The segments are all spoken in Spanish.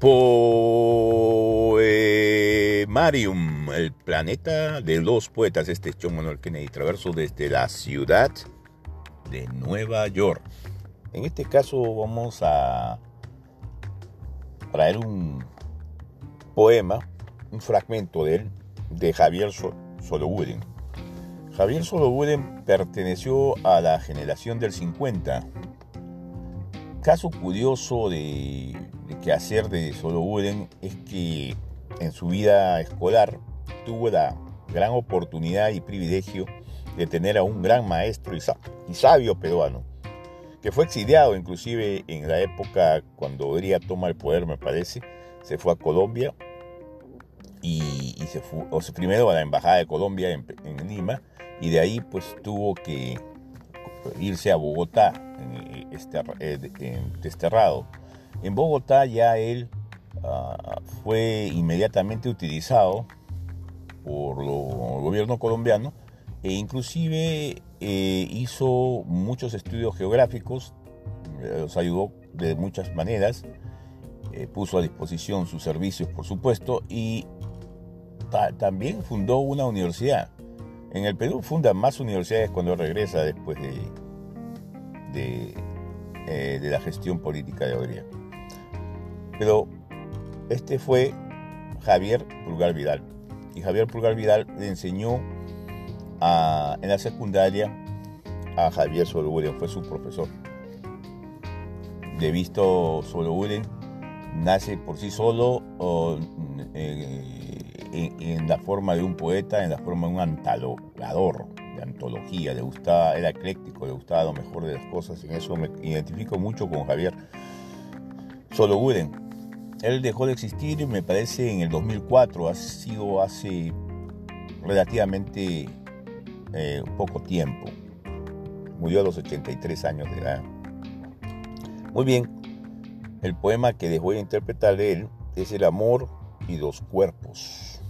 Poemarium, el planeta de los poetas. Este es John Manuel Kennedy Traverso desde la ciudad de Nueva York. En este caso vamos a traer un poema, un fragmento de él, de Javier Solowuden. Javier Solowuden perteneció a la generación del 50. Caso curioso de que hacer de Solo Wooden es que en su vida escolar tuvo la gran oportunidad y privilegio de tener a un gran maestro y sabio peruano, que fue exiliado inclusive en la época cuando Odría toma el poder, me parece, se fue a Colombia y, se fue, primero a la Embajada de Colombia en, Lima y de ahí pues tuvo que irse a Bogotá, este, desterrado. En Bogotá ya él ah, fue inmediatamente utilizado por el gobierno colombiano e inclusive eh, hizo muchos estudios geográficos, los ayudó de muchas maneras, eh, puso a disposición sus servicios por supuesto y también fundó una universidad. En el Perú funda más universidades cuando regresa después de, eh, de la gestión política de Odría. Pero este fue Javier Pulgar Vidal. Y Javier Pulgar Vidal le enseñó en la secundaria a Javier Solowuden, fue su profesor. De visto Solowuden nace por sí solo eh, en, la forma de un poeta, en la forma de un antologador, de antología. Le gustaba, era ecléctico, le gustaba lo mejor de las cosas. En eso me identifico mucho con Javier Solowuden él dejó de existir, me parece, en el 2004, ha sido hace relativamente eh, poco tiempo. Murió a los 83 años de edad. Muy bien, el poema que dejó de interpretar él es El amor y los cuerpos.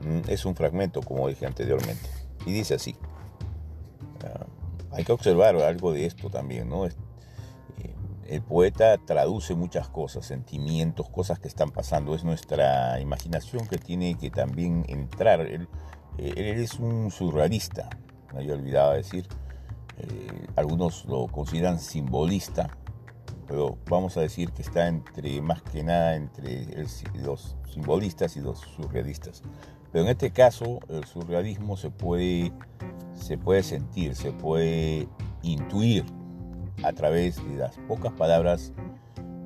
Mm, es un fragmento, como dije anteriormente, y dice así. Ah, hay que observar algo de esto también, ¿no? El poeta traduce muchas cosas, sentimientos, cosas que están pasando. Es nuestra imaginación que tiene que también entrar. Él, eh, es un surrealista, me había olvidado decir. Eh, algunos lo consideran simbolista, pero vamos a decir que está entre, más que nada, entre los simbolistas y los surrealistas. Pero en este caso, el surrealismo se puede, se puede sentir, se puede intuir a través de las pocas palabras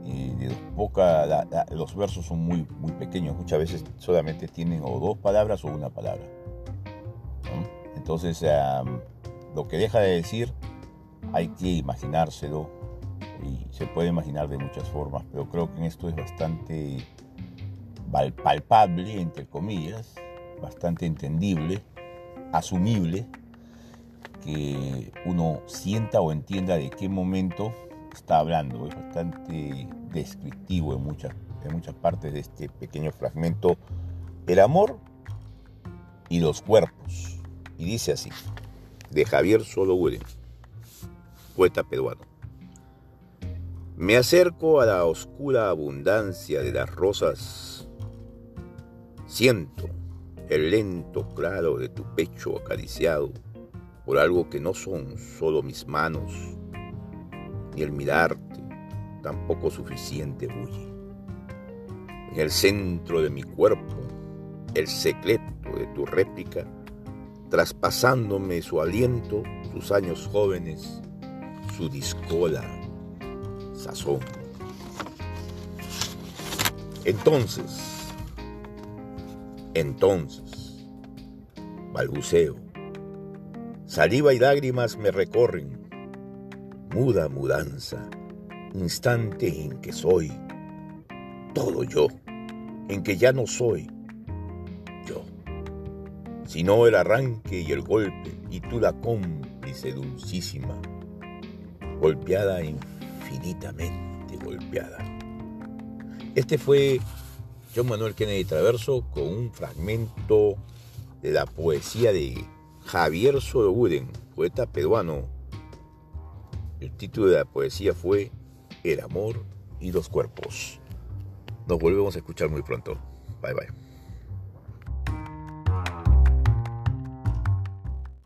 de los, los versos son muy, muy pequeños, muchas veces solamente tienen o dos palabras o una palabra. Entonces, lo que deja de decir hay que imaginárselo y se puede imaginar de muchas formas, pero creo que en esto es bastante palpable, entre comillas, bastante entendible, asumible que uno sienta o entienda de qué momento está hablando. Es bastante descriptivo en muchas, en muchas partes de este pequeño fragmento. El amor y los cuerpos. Y dice así, de Javier Solowuden, poeta peruano. Me acerco a la oscura abundancia de las rosas. Siento el lento claro de tu pecho acariciado por algo que no son solo mis manos, ni el mirarte, tampoco suficiente bulle. En el centro de mi cuerpo, el secreto de tu réplica, traspasándome su aliento, sus años jóvenes, su discola, sazón. Entonces, entonces, balbuceo, Saliva y lágrimas me recorren. Muda mudanza, instante en que soy todo yo, en que ya no soy yo, sino el arranque y el golpe, y tú la cómplice dulcísima, golpeada infinitamente golpeada. Este fue John Manuel Kennedy Traverso con un fragmento de la poesía de Javier Solowuden, poeta peruano. El título de la poesía fue El amor y los cuerpos. Nos volvemos a escuchar muy pronto. Bye bye.